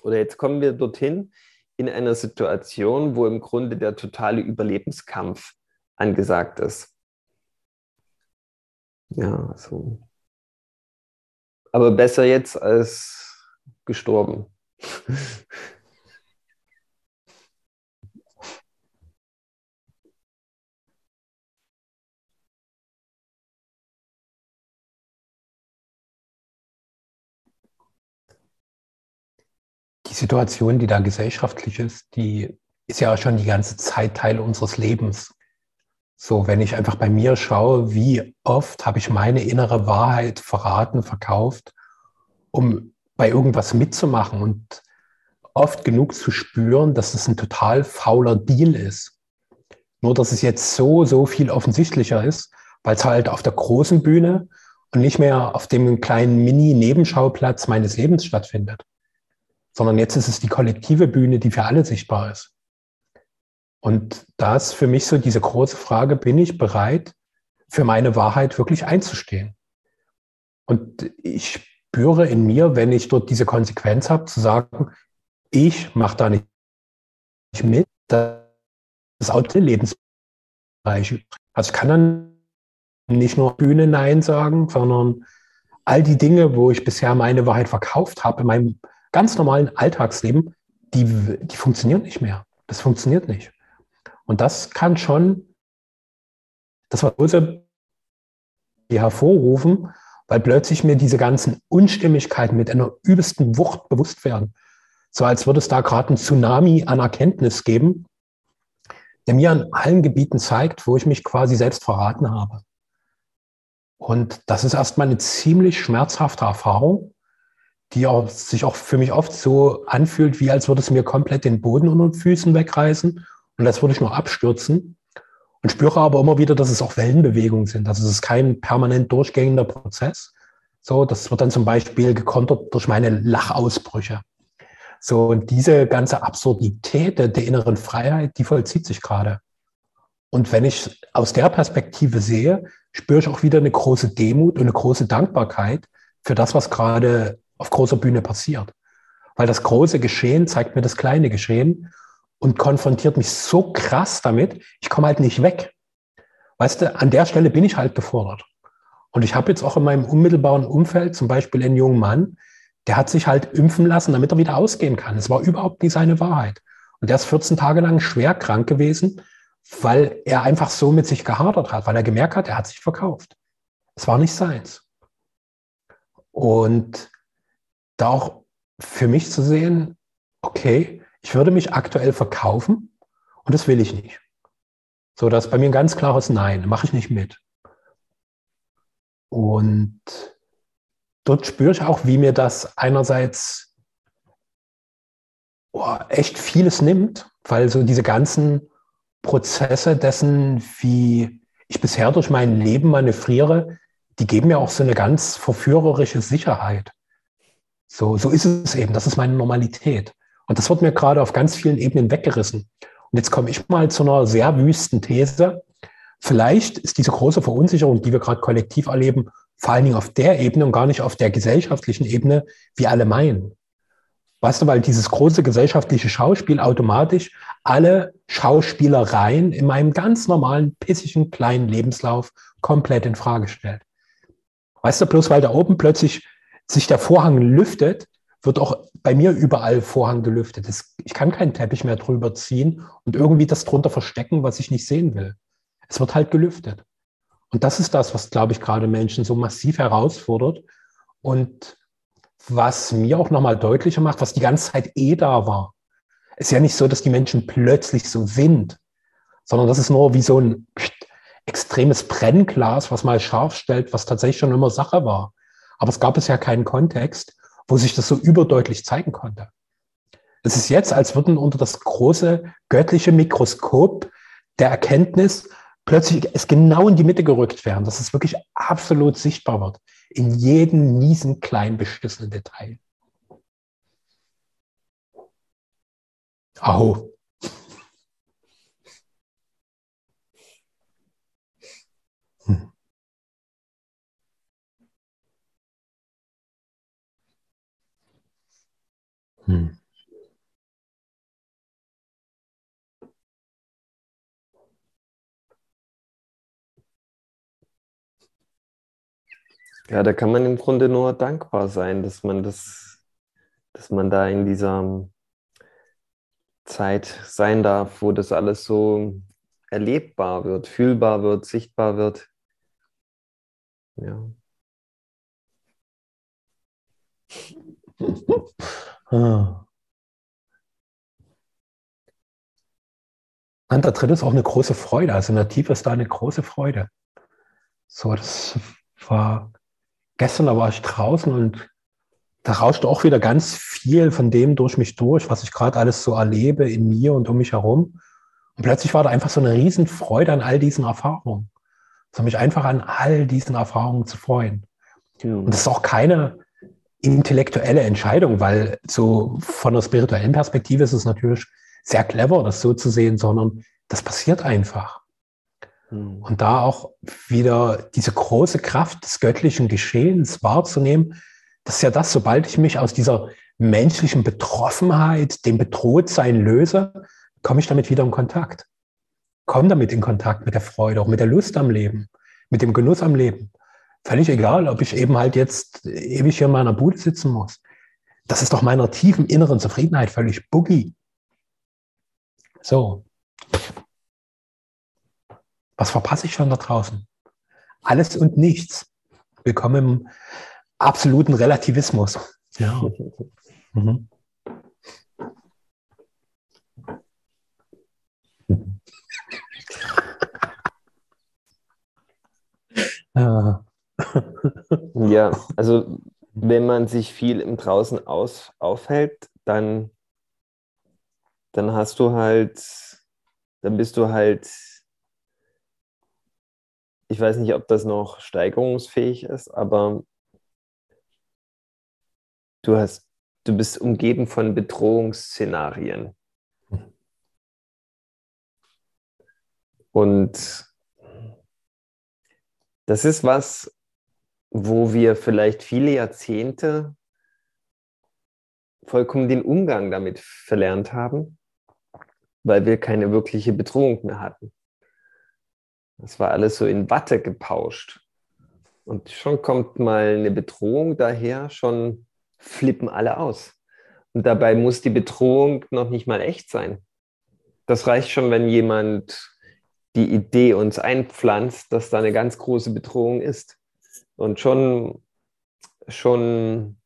oder jetzt kommen wir dorthin, in einer Situation, wo im Grunde der totale Überlebenskampf angesagt ist. Ja, so. Aber besser jetzt als gestorben. Situation, die da gesellschaftlich ist, die ist ja schon die ganze Zeit Teil unseres Lebens. So, wenn ich einfach bei mir schaue, wie oft habe ich meine innere Wahrheit verraten, verkauft, um bei irgendwas mitzumachen und oft genug zu spüren, dass es ein total fauler Deal ist. Nur, dass es jetzt so, so viel offensichtlicher ist, weil es halt auf der großen Bühne und nicht mehr auf dem kleinen Mini-Nebenschauplatz meines Lebens stattfindet, sondern jetzt ist es die kollektive Bühne, die für alle sichtbar ist. Und da ist für mich so diese große Frage, bin ich bereit, für meine Wahrheit wirklich einzustehen? Und ich spüre in mir, wenn ich dort diese Konsequenz habe, zu sagen, ich mache da nicht mit, das auch der Lebensbereich. Also ich kann dann nicht nur Bühne Nein sagen, sondern all die Dinge, wo ich bisher meine Wahrheit verkauft habe in meinem ganz normalen Alltagsleben, die, die funktionieren nicht mehr. Das funktioniert nicht. Und das kann schon das Impulse hervorrufen, weil plötzlich mir diese ganzen Unstimmigkeiten mit einer übelsten Wucht bewusst werden. So als würde es da gerade einen Tsunami an Erkenntnis geben, der mir an allen Gebieten zeigt, wo ich mich quasi selbst verraten habe. Und das ist erstmal eine ziemlich schmerzhafte Erfahrung, die auch, sich auch für mich oft so anfühlt, wie als würde es mir komplett den Boden unter den Füßen wegreißen und als würde ich nur abstürzen. Und spüre aber immer wieder, dass es auch Wellenbewegungen sind. Also es ist kein permanent durchgängender Prozess. So, das wird dann zum Beispiel gekontert durch meine Lachausbrüche. So, und diese ganze Absurdität der, inneren Freiheit, die vollzieht sich gerade. Und wenn ich aus der Perspektive sehe, spüre ich auch wieder eine große Demut und eine große Dankbarkeit für das, was gerade auf großer Bühne passiert. Weil das große Geschehen zeigt mir das kleine Geschehen und konfrontiert mich so krass damit, ich komme halt nicht weg. Weißt du, an der Stelle bin ich halt gefordert. Und ich habe jetzt auch in meinem unmittelbaren Umfeld zum Beispiel einen jungen Mann, der hat sich halt impfen lassen, damit er wieder ausgehen kann. Es war überhaupt nicht seine Wahrheit. Und der ist 14 Tage lang schwer krank gewesen, weil er einfach so mit sich gehadert hat, weil er gemerkt hat, er hat sich verkauft. Es war nicht seins. Und da auch für mich zu sehen, okay, ich würde mich aktuell verkaufen und das will ich nicht. So, das ist bei mir ein ganz klares Nein, mache ich nicht mit. Und dort spüre ich auch, wie mir das einerseits oh, echt vieles nimmt, weil so diese ganzen Prozesse dessen, wie ich bisher durch mein Leben manövriere, die geben mir auch so eine ganz verführerische Sicherheit. So, so ist es eben. Das ist meine Normalität. Und das wird mir gerade auf ganz vielen Ebenen weggerissen. Und jetzt komme ich mal zu einer sehr wüsten These. Vielleicht ist diese große Verunsicherung, die wir gerade kollektiv erleben, vor allen Dingen auf der Ebene und gar nicht auf der gesellschaftlichen Ebene, wie alle meinen. Weißt du, weil dieses große gesellschaftliche Schauspiel automatisch alle Schauspielereien in meinem ganz normalen, pissigen, kleinen Lebenslauf komplett in Frage stellt. Weißt du, bloß weil da oben plötzlich sich der Vorhang lüftet, wird auch bei mir überall Vorhang gelüftet. Ich kann keinen Teppich mehr drüber ziehen und irgendwie das drunter verstecken, was ich nicht sehen will. Es wird halt gelüftet. Und das ist das, was, glaube ich, gerade Menschen so massiv herausfordert und was mir auch nochmal deutlicher macht, was die ganze Zeit eh da war. Es ist ja nicht so, dass die Menschen plötzlich so sind, sondern das ist nur wie so ein extremes Brennglas, was mal scharf stellt, was tatsächlich schon immer Sache war. Aber es gab bisher keinen Kontext, wo sich das so überdeutlich zeigen konnte. Es ist jetzt, als würden unter das große göttliche Mikroskop der Erkenntnis plötzlich es genau in die Mitte gerückt werden, dass es wirklich absolut sichtbar wird, in jedem miesen, kleinen, beschissenen Detail. Aho. Ja, da kann man im Grunde nur dankbar sein, dass man das, dass man da in dieser Zeit sein darf, wo das alles so erlebbar wird, fühlbar wird, sichtbar wird. Ja. Ah. Und da drin ist auch eine große Freude. Also in der Tiefe ist da eine große Freude. So, das war gestern, da war ich draußen und da rauschte auch wieder ganz viel von dem durch mich durch, was ich gerade alles so erlebe in mir und um mich herum. Und plötzlich war da einfach so eine Riesenfreude an all diesen Erfahrungen. So mich einfach an all diesen Erfahrungen zu freuen. Ja. Und das ist auch keine intellektuelle Entscheidung, weil so von der spirituellen Perspektive ist es natürlich sehr clever, das so zu sehen, sondern das passiert einfach. Mhm. Und da auch wieder diese große Kraft des göttlichen Geschehens wahrzunehmen, das ist ja das, sobald ich mich aus dieser menschlichen Betroffenheit, dem Bedrohtsein löse, komme ich damit wieder in Kontakt. Komme damit in Kontakt mit der Freude, auch mit der Lust am Leben, mit dem Genuss am Leben. Völlig egal, ob ich eben halt jetzt ewig hier in meiner Bude sitzen muss. Das ist doch meiner tiefen inneren Zufriedenheit völlig boogie. So. Was verpasse ich schon da draußen? Alles und nichts. Willkommen im absoluten Relativismus. Ja. Mhm. ja, also wenn man sich viel im Draußen aus, aufhält, dann, dann hast du halt, dann bist du halt, ich weiß nicht, ob das noch steigerungsfähig ist, aber du hast, du bist umgeben von Bedrohungsszenarien. Und das ist was, wo wir vielleicht viele Jahrzehnte vollkommen den Umgang damit verlernt haben, weil wir keine wirkliche Bedrohung mehr hatten. Das war alles so in Watte gepauscht. Und schon kommt mal eine Bedrohung daher, schon flippen alle aus. Und dabei muss die Bedrohung noch nicht mal echt sein. Das reicht schon, wenn jemand die Idee uns einpflanzt, dass da eine ganz große Bedrohung ist. Und schon, schon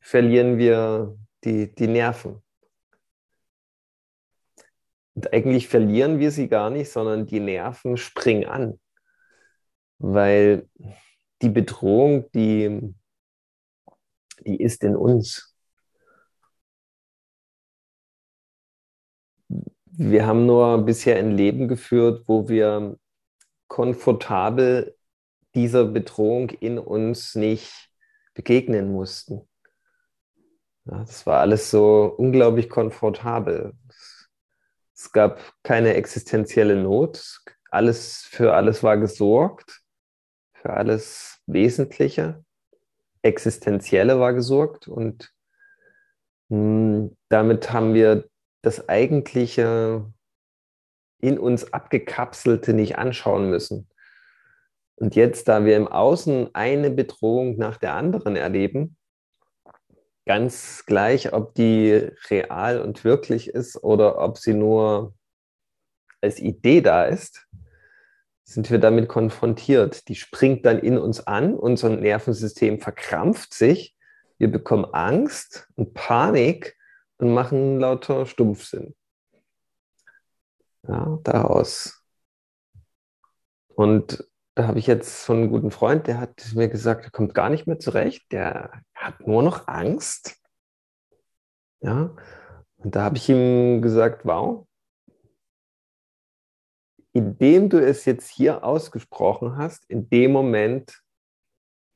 verlieren wir die, die Nerven. Und eigentlich verlieren wir sie gar nicht, sondern die Nerven springen an. Weil die Bedrohung, die, die ist in uns. Wir haben nur bisher ein Leben geführt, wo wir komfortabel dieser Bedrohung in uns nicht begegnen mussten. Ja, das war alles so unglaublich komfortabel. Es gab keine existenzielle Not. Alles, für alles war gesorgt. Für alles Wesentliche. Existenzielle war gesorgt. Und hm, damit haben wir das Eigentliche in uns abgekapselte nicht anschauen müssen. Und jetzt, da wir im Außen eine Bedrohung nach der anderen erleben, ganz gleich, ob die real und wirklich ist oder ob sie nur als Idee da ist, sind wir damit konfrontiert. Die springt dann in uns an, unser Nervensystem verkrampft sich, wir bekommen Angst und Panik und machen lauter Stumpfsinn. Ja, daraus. Und da habe ich jetzt so einen guten Freund, der hat mir gesagt, er kommt gar nicht mehr zurecht, der hat nur noch Angst. Ja, und da habe ich ihm gesagt, wow, indem du es jetzt hier ausgesprochen hast, in dem Moment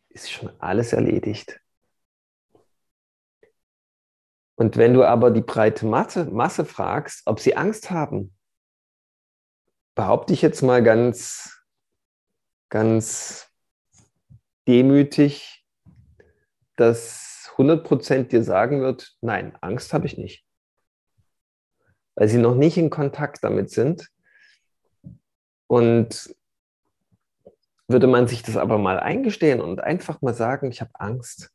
ist schon alles erledigt. Und wenn du aber die breite Masse, Masse fragst, ob sie Angst haben, behaupte ich jetzt mal ganz ganz demütig, dass 100% dir sagen wird, nein, Angst habe ich nicht. Weil sie noch nicht in Kontakt damit sind. Und würde man sich das aber mal eingestehen und einfach mal sagen, ich habe Angst,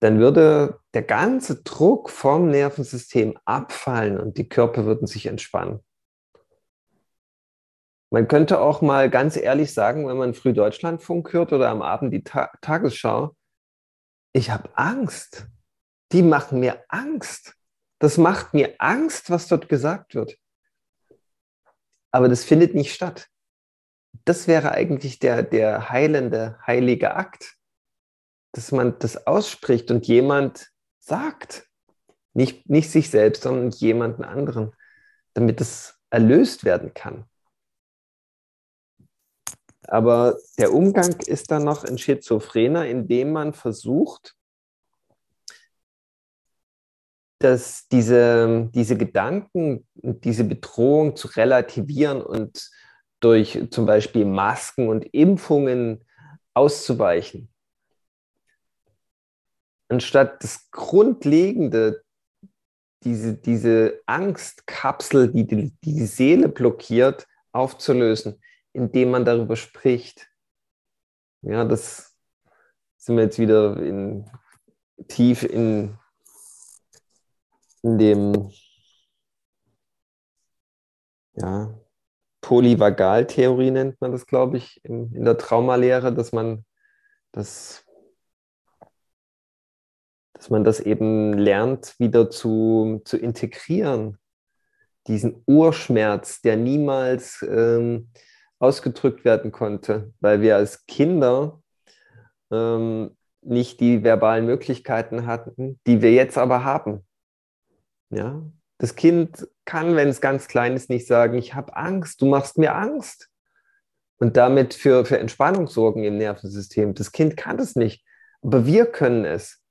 dann würde der ganze Druck vom Nervensystem abfallen und die Körper würden sich entspannen. Man könnte auch mal ganz ehrlich sagen, wenn man früh Deutschlandfunk hört oder am Abend die Ta Tagesschau, ich habe Angst. Die machen mir Angst. Das macht mir Angst, was dort gesagt wird. Aber das findet nicht statt. Das wäre eigentlich der, der heilende, heilige Akt, dass man das ausspricht und jemand sagt. Nicht, nicht sich selbst, sondern jemanden anderen, damit es erlöst werden kann. Aber der Umgang ist dann noch ein schizophrener, indem man versucht, dass diese, diese Gedanken, diese Bedrohung zu relativieren und durch zum Beispiel Masken und Impfungen auszuweichen. Anstatt das Grundlegende, diese, diese Angstkapsel, die, die die Seele blockiert, aufzulösen, indem man darüber spricht. Ja, das sind wir jetzt wieder in, tief in, in dem ja, Polyvagaltheorie nennt man das, glaube ich, in, in der Traumalehre, dass man das dass man das eben lernt, wieder zu, zu integrieren. Diesen Urschmerz, der niemals ähm, ausgedrückt werden konnte, weil wir als Kinder ähm, nicht die verbalen Möglichkeiten hatten, die wir jetzt aber haben. Ja? Das Kind kann, wenn es ganz klein ist, nicht sagen, ich habe Angst, du machst mir Angst. Und damit für, für Entspannung sorgen im Nervensystem. Das Kind kann es nicht, aber wir können es.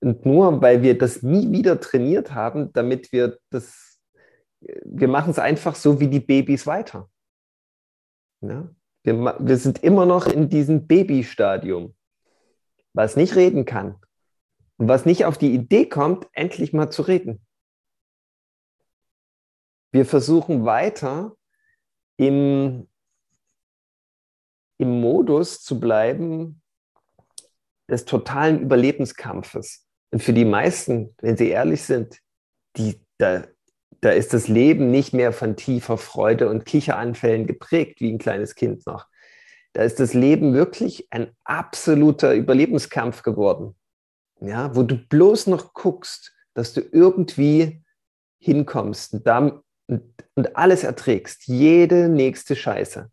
Und nur weil wir das nie wieder trainiert haben, damit wir das, wir machen es einfach so wie die Babys weiter. Ja? Wir, wir sind immer noch in diesem Babystadium, was nicht reden kann und was nicht auf die Idee kommt, endlich mal zu reden. Wir versuchen weiter im, im Modus zu bleiben des totalen Überlebenskampfes. Und für die meisten, wenn sie ehrlich sind, die, da, da ist das Leben nicht mehr von tiefer Freude und Kicheranfällen geprägt, wie ein kleines Kind noch. Da ist das Leben wirklich ein absoluter Überlebenskampf geworden. Ja, wo du bloß noch guckst, dass du irgendwie hinkommst und, dann, und, und alles erträgst, jede nächste Scheiße.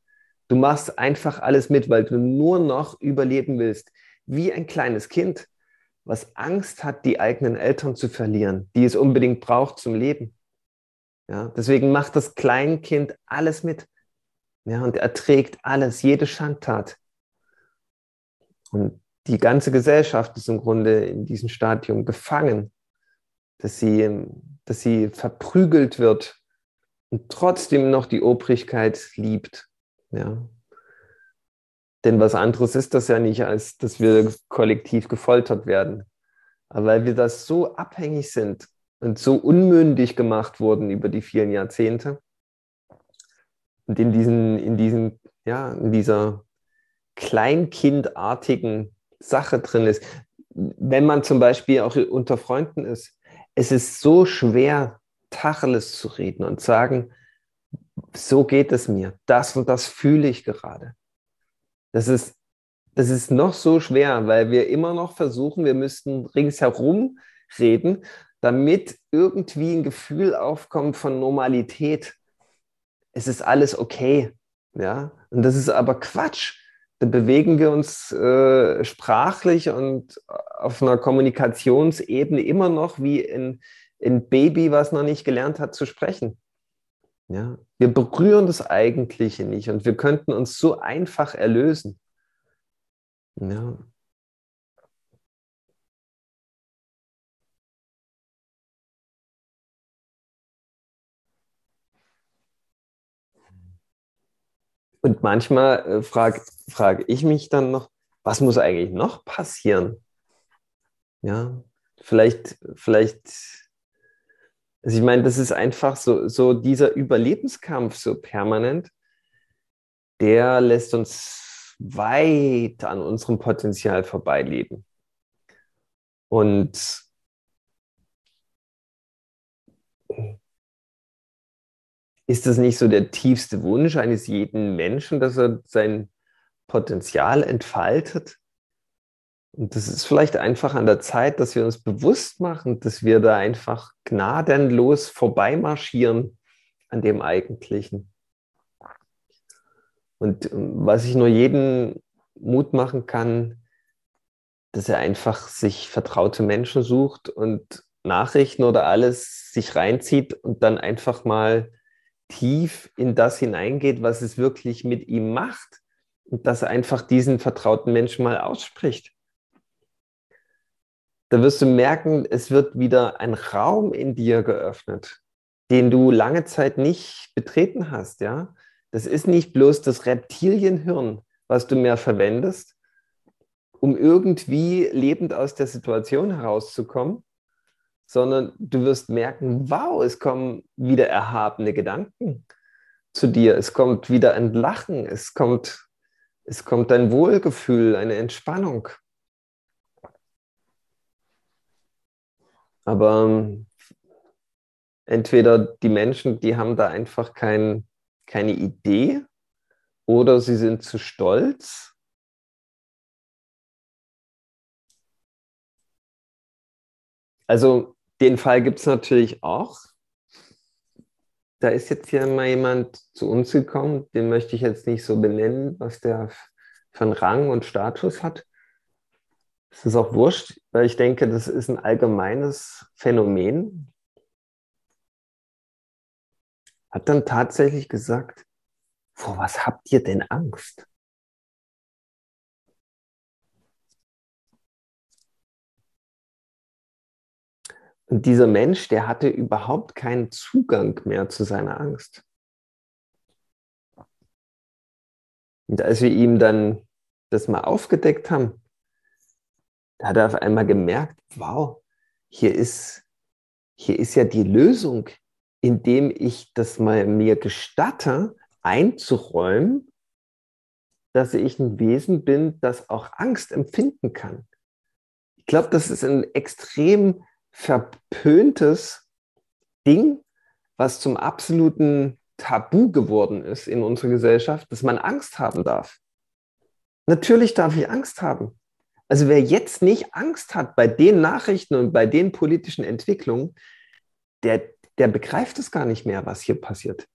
Du machst einfach alles mit, weil du nur noch überleben willst, wie ein kleines Kind, was Angst hat, die eigenen Eltern zu verlieren, die es unbedingt braucht zum Leben. Ja, deswegen macht das Kleinkind alles mit ja, und erträgt alles, jede Schandtat. Und die ganze Gesellschaft ist im Grunde in diesem Stadium gefangen, dass sie, dass sie verprügelt wird und trotzdem noch die Obrigkeit liebt. Ja. Denn was anderes ist das ja nicht, als dass wir kollektiv gefoltert werden. Aber weil wir das so abhängig sind und so unmündig gemacht wurden über die vielen Jahrzehnte und in diesen, in diesen, ja, in dieser kleinkindartigen Sache drin ist. Wenn man zum Beispiel auch unter Freunden ist, es ist so schwer, Tacheles zu reden und sagen, so geht es mir, das und das fühle ich gerade. Das ist, das ist noch so schwer, weil wir immer noch versuchen, wir müssten ringsherum reden, damit irgendwie ein Gefühl aufkommt von Normalität. Es ist alles okay. Ja? Und das ist aber Quatsch. Da bewegen wir uns äh, sprachlich und auf einer Kommunikationsebene immer noch wie ein, ein Baby, was noch nicht gelernt hat zu sprechen. Ja? Wir berühren das Eigentliche nicht und wir könnten uns so einfach erlösen. Ja. Und manchmal äh, frage frag ich mich dann noch, was muss eigentlich noch passieren? Ja, vielleicht, vielleicht also ich meine, das ist einfach so, so dieser Überlebenskampf so permanent, der lässt uns weit an unserem Potenzial vorbeileben. Und ist das nicht so der tiefste Wunsch eines jeden Menschen, dass er sein Potenzial entfaltet? Und das ist vielleicht einfach an der Zeit, dass wir uns bewusst machen, dass wir da einfach gnadenlos vorbeimarschieren an dem Eigentlichen. Und ähm, was ich nur jedem Mut machen kann, dass er einfach sich vertraute Menschen sucht und Nachrichten oder alles sich reinzieht und dann einfach mal tief in das hineingeht, was es wirklich mit ihm macht und dass er einfach diesen vertrauten Menschen mal ausspricht da wirst du merken, es wird wieder ein Raum in dir geöffnet, den du lange Zeit nicht betreten hast, ja. Das ist nicht bloß das Reptilienhirn, was du mehr verwendest, um irgendwie lebend aus der Situation herauszukommen, sondern du wirst merken, wow, es kommen wieder erhabene Gedanken zu dir, es kommt wieder ein Lachen, es kommt, es kommt ein Wohlgefühl, eine Entspannung. Aber ähm, entweder die Menschen, die haben da einfach kein, keine Idee oder sie sind zu stolz. Also den Fall gibt es natürlich auch. Da ist jetzt hier mal jemand zu uns gekommen, den möchte ich jetzt nicht so benennen, was der einen Rang und Status hat. Es ist auch wurscht, weil ich denke, das ist ein allgemeines Phänomen. Hat dann tatsächlich gesagt, vor was habt ihr denn Angst? Und dieser Mensch, der hatte überhaupt keinen Zugang mehr zu seiner Angst. Und als wir ihm dann das mal aufgedeckt haben, da hat er auf einmal gemerkt, wow, hier ist, hier ist ja die Lösung, indem ich das mal mir gestatte, einzuräumen, dass ich ein Wesen bin, das auch Angst empfinden kann. Ich glaube, das ist ein extrem verpöntes Ding, was zum absoluten Tabu geworden ist in unserer Gesellschaft, dass man Angst haben darf. Natürlich darf ich Angst haben. Also wer jetzt nicht Angst hat bei den Nachrichten und bei den politischen Entwicklungen, der, der begreift es gar nicht mehr, was hier passiert.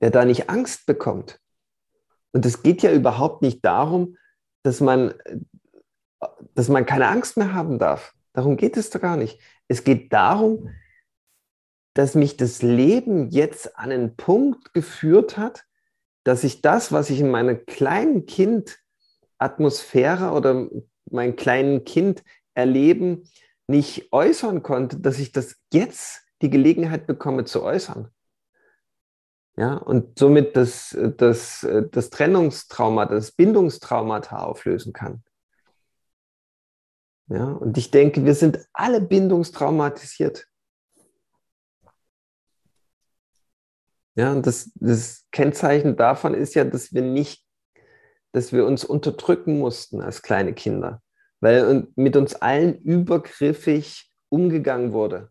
Der da nicht Angst bekommt. Und es geht ja überhaupt nicht darum, dass man, dass man keine Angst mehr haben darf. Darum geht es doch gar nicht. Es geht darum, dass mich das Leben jetzt an einen Punkt geführt hat, dass ich das, was ich in meiner kleinen Kind Atmosphäre oder mein kleinen Kind erleben nicht äußern konnte, dass ich das jetzt die Gelegenheit bekomme zu äußern. Ja, und somit das, das, das Trennungstrauma, das Bindungstraumata auflösen kann. Ja, und ich denke, wir sind alle bindungstraumatisiert. Ja, und das, das Kennzeichen davon ist ja, dass wir nicht, dass wir uns unterdrücken mussten als kleine Kinder, weil mit uns allen übergriffig umgegangen wurde.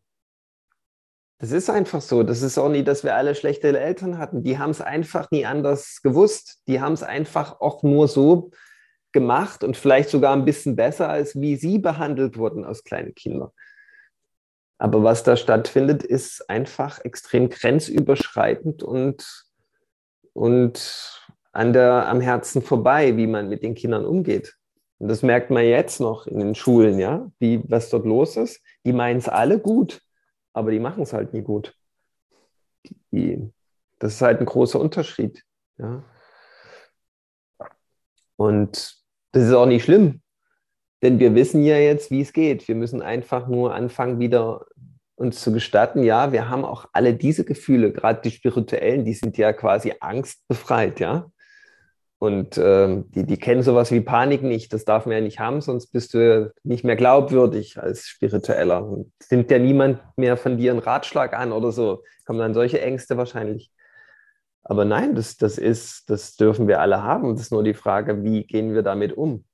Das ist einfach so. Das ist auch nie, dass wir alle schlechte Eltern hatten. Die haben es einfach nie anders gewusst. Die haben es einfach auch nur so gemacht und vielleicht sogar ein bisschen besser, als wie sie behandelt wurden als kleine Kinder. Aber was da stattfindet, ist einfach extrem grenzüberschreitend und, und an der, am Herzen vorbei, wie man mit den Kindern umgeht. Und das merkt man jetzt noch in den Schulen, ja, wie, was dort los ist. Die meinen es alle gut, aber die machen es halt nie gut. Die, das ist halt ein großer Unterschied. Ja. Und das ist auch nicht schlimm, denn wir wissen ja jetzt, wie es geht. Wir müssen einfach nur anfangen, wieder uns zu gestatten, ja, wir haben auch alle diese Gefühle, gerade die spirituellen, die sind ja quasi angstbefreit, ja. Und äh, die, die kennen sowas wie Panik nicht. Das darf man ja nicht haben, sonst bist du nicht mehr glaubwürdig als Spiritueller. Und nimmt ja niemand mehr von dir einen Ratschlag an oder so. Kommen dann solche Ängste wahrscheinlich. Aber nein, das, das ist, das dürfen wir alle haben. Das ist nur die Frage, wie gehen wir damit um?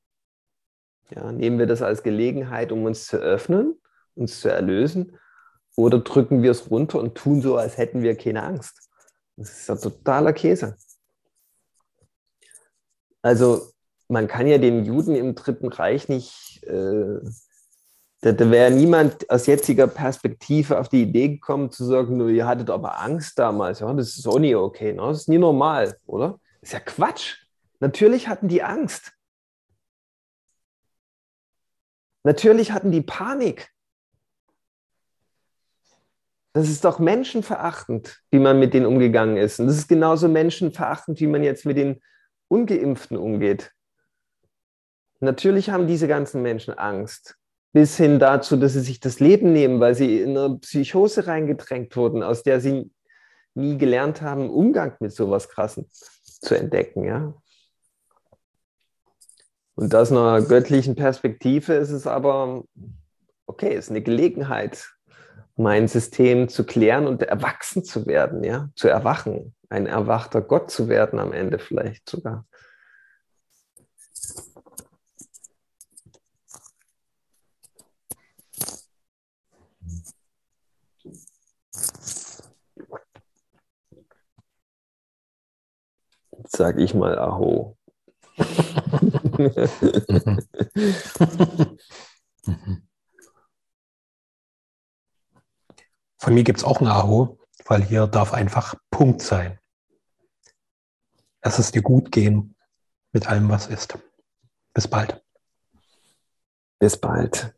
Ja, nehmen wir das als Gelegenheit, um uns zu öffnen, uns zu erlösen, oder drücken wir es runter und tun so, als hätten wir keine Angst? Das ist ja totaler Käse. Also man kann ja den Juden im Dritten Reich nicht äh, da, da wäre niemand aus jetziger Perspektive auf die Idee gekommen zu sagen, nur ihr hattet aber Angst damals. Ja, das ist auch nie okay. Ne? Das ist nie normal, oder? Das ist ja Quatsch. Natürlich hatten die Angst. Natürlich hatten die Panik. Das ist doch menschenverachtend, wie man mit denen umgegangen ist. Und das ist genauso menschenverachtend, wie man jetzt mit den Ungeimpften umgeht. Natürlich haben diese ganzen Menschen Angst bis hin dazu, dass sie sich das Leben nehmen, weil sie in eine Psychose reingedrängt wurden, aus der sie nie gelernt haben, Umgang mit sowas Krassen zu entdecken. Ja? Und aus einer göttlichen Perspektive ist es aber, okay, ist eine Gelegenheit, mein System zu klären und erwachsen zu werden, ja, zu erwachen, ein erwachter Gott zu werden am Ende vielleicht sogar. Sag ich mal Aho. Von mir gibt es auch ein Aho, weil hier darf einfach Punkt sein. Lass es dir gut gehen mit allem, was ist. Bis bald. Bis bald.